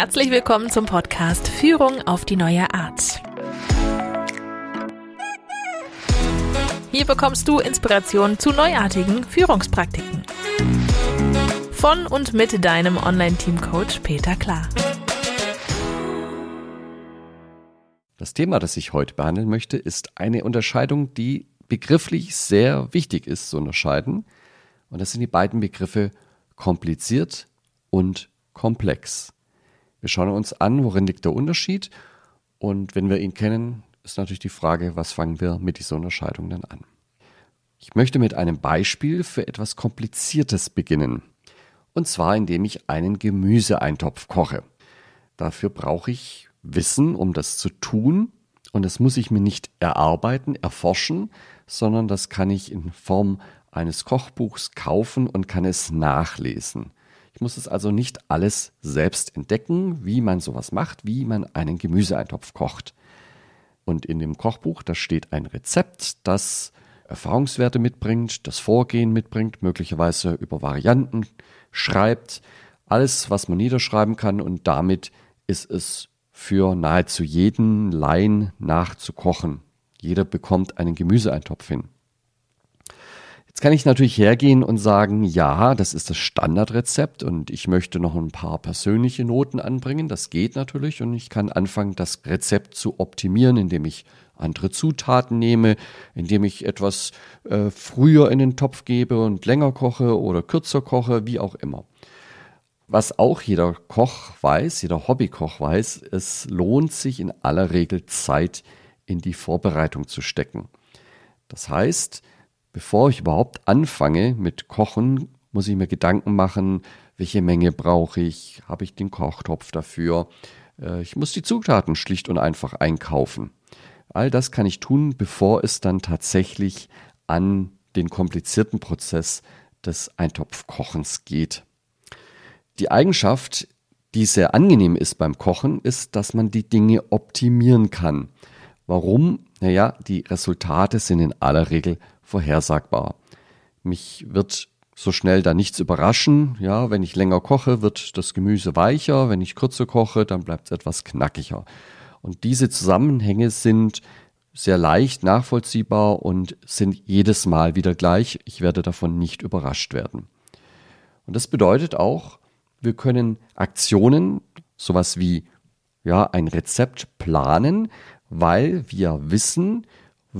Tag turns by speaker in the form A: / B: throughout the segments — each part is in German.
A: Herzlich willkommen zum Podcast Führung auf die neue Art. Hier bekommst du Inspiration zu neuartigen Führungspraktiken. Von und mit deinem Online-Team-Coach Peter Klar.
B: Das Thema, das ich heute behandeln möchte, ist eine Unterscheidung, die begrifflich sehr wichtig ist zu unterscheiden. Und das sind die beiden Begriffe kompliziert und komplex. Wir schauen uns an, worin liegt der Unterschied. Und wenn wir ihn kennen, ist natürlich die Frage, was fangen wir mit dieser Unterscheidung dann an? Ich möchte mit einem Beispiel für etwas Kompliziertes beginnen. Und zwar, indem ich einen Gemüseeintopf koche. Dafür brauche ich Wissen, um das zu tun. Und das muss ich mir nicht erarbeiten, erforschen, sondern das kann ich in Form eines Kochbuchs kaufen und kann es nachlesen. Ich muss es also nicht alles selbst entdecken, wie man sowas macht, wie man einen Gemüseeintopf kocht. Und in dem Kochbuch, da steht ein Rezept, das Erfahrungswerte mitbringt, das Vorgehen mitbringt, möglicherweise über Varianten schreibt, alles, was man niederschreiben kann und damit ist es für nahezu jeden Laien nachzukochen. Jeder bekommt einen Gemüseeintopf hin. Jetzt kann ich natürlich hergehen und sagen, ja, das ist das Standardrezept und ich möchte noch ein paar persönliche Noten anbringen. Das geht natürlich und ich kann anfangen, das Rezept zu optimieren, indem ich andere Zutaten nehme, indem ich etwas äh, früher in den Topf gebe und länger koche oder kürzer koche, wie auch immer. Was auch jeder Koch weiß, jeder Hobbykoch weiß, es lohnt sich in aller Regel Zeit in die Vorbereitung zu stecken. Das heißt, bevor ich überhaupt anfange mit Kochen, muss ich mir Gedanken machen, welche Menge brauche ich, habe ich den Kochtopf dafür. Äh, ich muss die Zutaten schlicht und einfach einkaufen. All das kann ich tun, bevor es dann tatsächlich an den komplizierten Prozess des Eintopfkochens geht. Die Eigenschaft, die sehr angenehm ist beim Kochen, ist, dass man die Dinge optimieren kann. Warum? Naja, die Resultate sind in aller Regel vorhersagbar. Mich wird so schnell da nichts überraschen. Ja, wenn ich länger koche, wird das Gemüse weicher. Wenn ich kürzer koche, dann bleibt es etwas knackiger. Und diese Zusammenhänge sind sehr leicht nachvollziehbar und sind jedes Mal wieder gleich. Ich werde davon nicht überrascht werden. Und das bedeutet auch, wir können Aktionen, sowas wie ja, ein Rezept planen, weil wir wissen,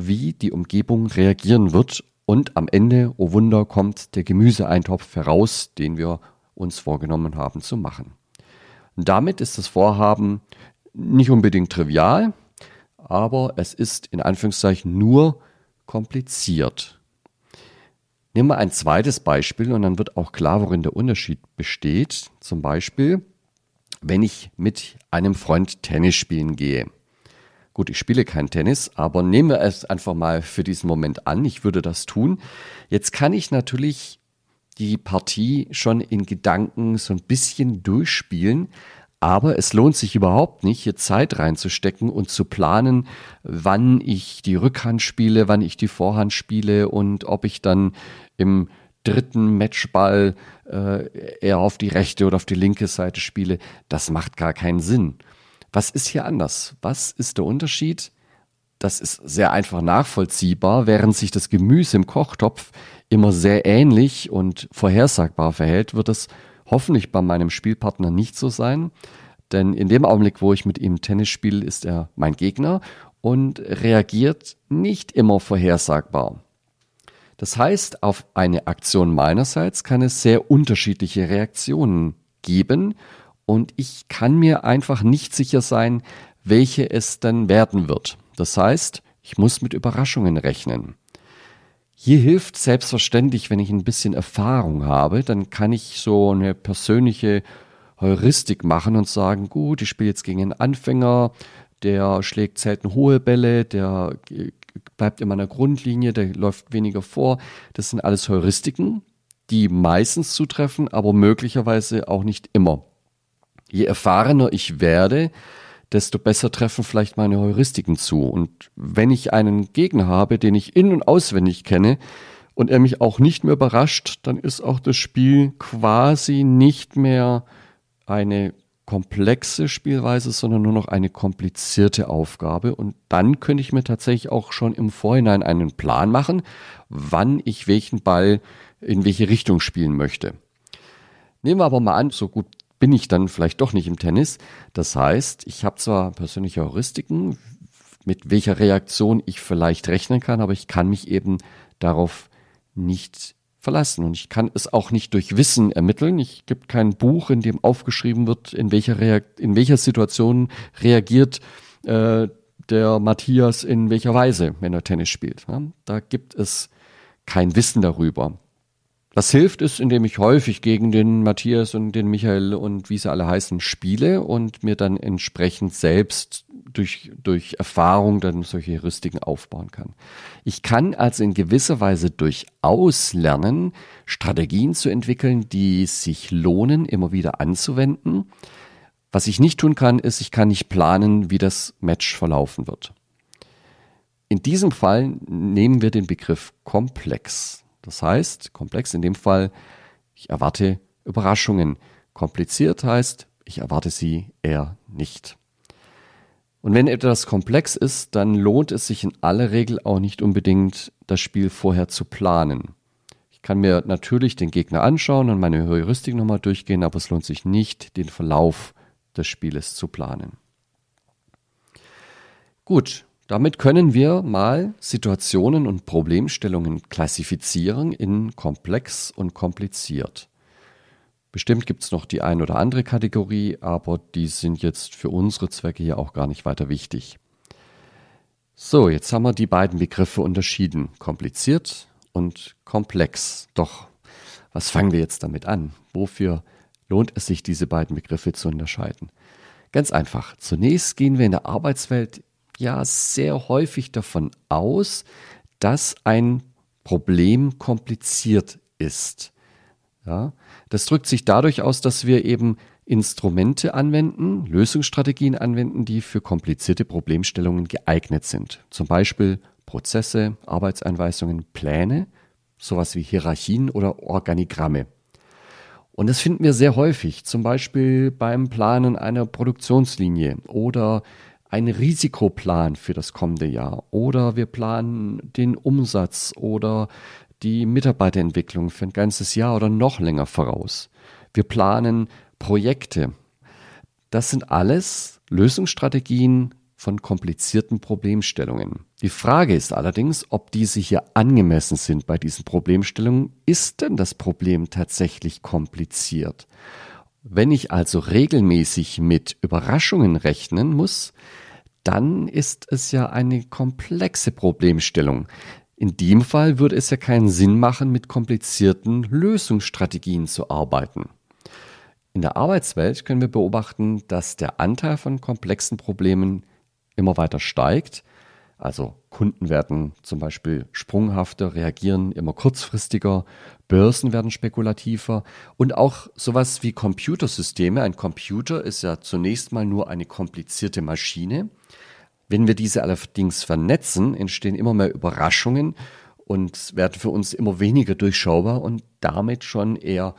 B: wie die Umgebung reagieren wird und am Ende, oh Wunder, kommt der Gemüseeintopf heraus, den wir uns vorgenommen haben zu machen. Damit ist das Vorhaben nicht unbedingt trivial, aber es ist in Anführungszeichen nur kompliziert. Nehmen wir ein zweites Beispiel und dann wird auch klar, worin der Unterschied besteht. Zum Beispiel, wenn ich mit einem Freund Tennis spielen gehe. Gut, ich spiele kein Tennis, aber nehmen wir es einfach mal für diesen Moment an. Ich würde das tun. Jetzt kann ich natürlich die Partie schon in Gedanken so ein bisschen durchspielen, aber es lohnt sich überhaupt nicht, hier Zeit reinzustecken und zu planen, wann ich die Rückhand spiele, wann ich die Vorhand spiele und ob ich dann im dritten Matchball äh, eher auf die rechte oder auf die linke Seite spiele. Das macht gar keinen Sinn. Was ist hier anders? Was ist der Unterschied? Das ist sehr einfach nachvollziehbar, während sich das Gemüse im Kochtopf immer sehr ähnlich und vorhersagbar verhält, wird es hoffentlich bei meinem Spielpartner nicht so sein. Denn in dem Augenblick, wo ich mit ihm Tennis spiele, ist er mein Gegner und reagiert nicht immer vorhersagbar. Das heißt, auf eine Aktion meinerseits kann es sehr unterschiedliche Reaktionen geben und ich kann mir einfach nicht sicher sein, welche es dann werden wird. Das heißt, ich muss mit Überraschungen rechnen. Hier hilft selbstverständlich, wenn ich ein bisschen Erfahrung habe, dann kann ich so eine persönliche Heuristik machen und sagen, gut, ich spiele jetzt gegen einen Anfänger, der schlägt selten hohe Bälle, der bleibt in meiner Grundlinie, der läuft weniger vor. Das sind alles Heuristiken, die meistens zutreffen, aber möglicherweise auch nicht immer je erfahrener ich werde, desto besser treffen vielleicht meine Heuristiken zu. Und wenn ich einen Gegner habe, den ich in- und auswendig kenne und er mich auch nicht mehr überrascht, dann ist auch das Spiel quasi nicht mehr eine komplexe Spielweise, sondern nur noch eine komplizierte Aufgabe. Und dann könnte ich mir tatsächlich auch schon im Vorhinein einen Plan machen, wann ich welchen Ball in welche Richtung spielen möchte. Nehmen wir aber mal an, so gut bin ich dann vielleicht doch nicht im Tennis. Das heißt, ich habe zwar persönliche Heuristiken, mit welcher Reaktion ich vielleicht rechnen kann, aber ich kann mich eben darauf nicht verlassen. Und ich kann es auch nicht durch Wissen ermitteln. Ich gibt kein Buch, in dem aufgeschrieben wird, in welcher, Reakt in welcher Situation reagiert äh, der Matthias in welcher Weise, wenn er Tennis spielt. Ja? Da gibt es kein Wissen darüber. Was hilft ist, indem ich häufig gegen den Matthias und den Michael und wie sie alle heißen spiele und mir dann entsprechend selbst durch, durch Erfahrung dann solche Heuristiken aufbauen kann. Ich kann also in gewisser Weise durchaus lernen, Strategien zu entwickeln, die sich lohnen, immer wieder anzuwenden. Was ich nicht tun kann, ist, ich kann nicht planen, wie das Match verlaufen wird. In diesem Fall nehmen wir den Begriff komplex. Das heißt, komplex in dem Fall, ich erwarte Überraschungen. Kompliziert heißt, ich erwarte sie eher nicht. Und wenn etwas komplex ist, dann lohnt es sich in aller Regel auch nicht unbedingt, das Spiel vorher zu planen. Ich kann mir natürlich den Gegner anschauen und meine Heuristik nochmal durchgehen, aber es lohnt sich nicht, den Verlauf des Spieles zu planen. Gut, damit können wir mal Situationen und Problemstellungen klassifizieren in komplex und kompliziert. Bestimmt gibt es noch die ein oder andere Kategorie, aber die sind jetzt für unsere Zwecke hier auch gar nicht weiter wichtig. So, jetzt haben wir die beiden Begriffe unterschieden, kompliziert und komplex. Doch, was fangen wir jetzt damit an? Wofür lohnt es sich, diese beiden Begriffe zu unterscheiden? Ganz einfach. Zunächst gehen wir in der Arbeitswelt ja sehr häufig davon aus, dass ein Problem kompliziert ist. Ja, das drückt sich dadurch aus, dass wir eben Instrumente anwenden, Lösungsstrategien anwenden, die für komplizierte Problemstellungen geeignet sind. Zum Beispiel Prozesse, Arbeitseinweisungen, Pläne, sowas wie Hierarchien oder Organigramme. Und das finden wir sehr häufig, zum Beispiel beim Planen einer Produktionslinie oder ein Risikoplan für das kommende Jahr oder wir planen den Umsatz oder die Mitarbeiterentwicklung für ein ganzes Jahr oder noch länger voraus. Wir planen Projekte. Das sind alles Lösungsstrategien von komplizierten Problemstellungen. Die Frage ist allerdings, ob diese hier angemessen sind bei diesen Problemstellungen. Ist denn das Problem tatsächlich kompliziert? Wenn ich also regelmäßig mit Überraschungen rechnen muss, dann ist es ja eine komplexe Problemstellung. In dem Fall würde es ja keinen Sinn machen, mit komplizierten Lösungsstrategien zu arbeiten. In der Arbeitswelt können wir beobachten, dass der Anteil von komplexen Problemen immer weiter steigt also Kunden werden zum Beispiel sprunghafter, reagieren immer kurzfristiger, Börsen werden spekulativer und auch sowas wie Computersysteme. Ein Computer ist ja zunächst mal nur eine komplizierte Maschine. Wenn wir diese allerdings vernetzen, entstehen immer mehr Überraschungen und werden für uns immer weniger durchschaubar und damit schon eher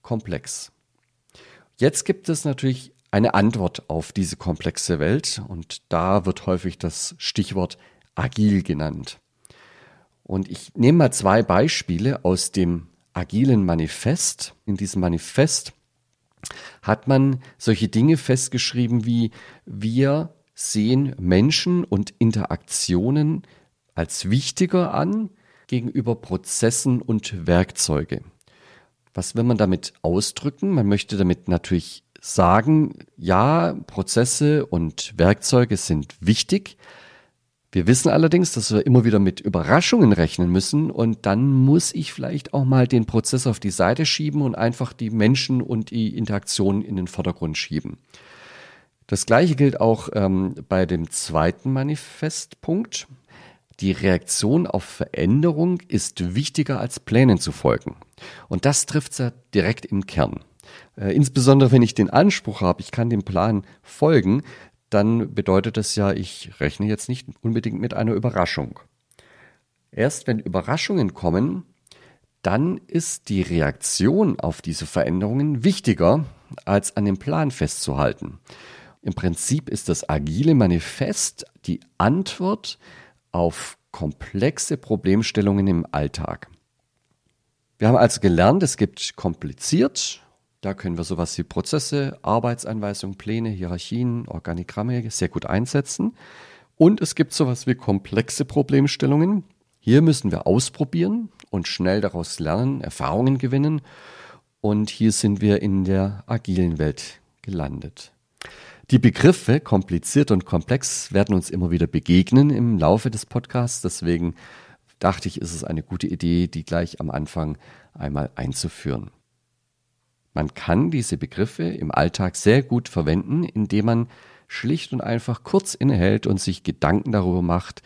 B: komplex. Jetzt gibt es natürlich eine Antwort auf diese komplexe Welt und da wird häufig das Stichwort agil genannt. Und ich nehme mal zwei Beispiele aus dem agilen Manifest. In diesem Manifest hat man solche Dinge festgeschrieben wie wir sehen Menschen und Interaktionen als wichtiger an gegenüber Prozessen und Werkzeuge. Was will man damit ausdrücken? Man möchte damit natürlich sagen, ja, Prozesse und Werkzeuge sind wichtig. Wir wissen allerdings, dass wir immer wieder mit Überraschungen rechnen müssen und dann muss ich vielleicht auch mal den Prozess auf die Seite schieben und einfach die Menschen und die Interaktionen in den Vordergrund schieben. Das gleiche gilt auch ähm, bei dem zweiten Manifestpunkt. Die Reaktion auf Veränderung ist wichtiger als Plänen zu folgen. Und das trifft ja direkt im Kern. Äh, insbesondere wenn ich den Anspruch habe, ich kann dem Plan folgen, dann bedeutet das ja, ich rechne jetzt nicht unbedingt mit einer Überraschung. Erst wenn Überraschungen kommen, dann ist die Reaktion auf diese Veränderungen wichtiger als an dem Plan festzuhalten. Im Prinzip ist das agile Manifest die Antwort auf komplexe Problemstellungen im Alltag. Wir haben also gelernt, es gibt kompliziert, da können wir sowas wie Prozesse, Arbeitsanweisungen, Pläne, Hierarchien, Organigramme sehr gut einsetzen. Und es gibt sowas wie komplexe Problemstellungen. Hier müssen wir ausprobieren und schnell daraus lernen, Erfahrungen gewinnen. Und hier sind wir in der agilen Welt gelandet. Die Begriffe kompliziert und komplex werden uns immer wieder begegnen im Laufe des Podcasts. Deswegen dachte ich, ist es eine gute Idee, die gleich am Anfang einmal einzuführen. Man kann diese Begriffe im Alltag sehr gut verwenden, indem man schlicht und einfach kurz innehält und sich Gedanken darüber macht,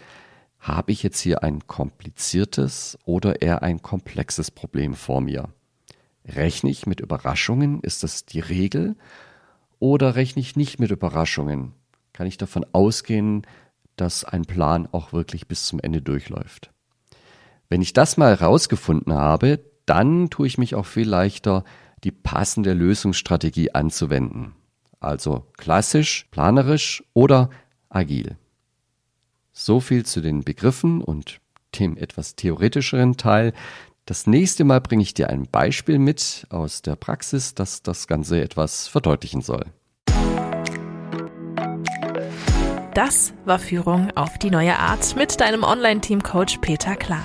B: habe ich jetzt hier ein kompliziertes oder eher ein komplexes Problem vor mir? Rechne ich mit Überraschungen? Ist das die Regel? Oder rechne ich nicht mit Überraschungen? Kann ich davon ausgehen, dass ein Plan auch wirklich bis zum Ende durchläuft? Wenn ich das mal herausgefunden habe, dann tue ich mich auch viel leichter, die passende Lösungsstrategie anzuwenden. Also klassisch, planerisch oder agil. So viel zu den Begriffen und dem etwas theoretischeren Teil. Das nächste Mal bringe ich dir ein Beispiel mit aus der Praxis, das das Ganze etwas verdeutlichen soll.
A: Das war Führung auf die neue Art mit deinem Online-Team-Coach Peter Klar.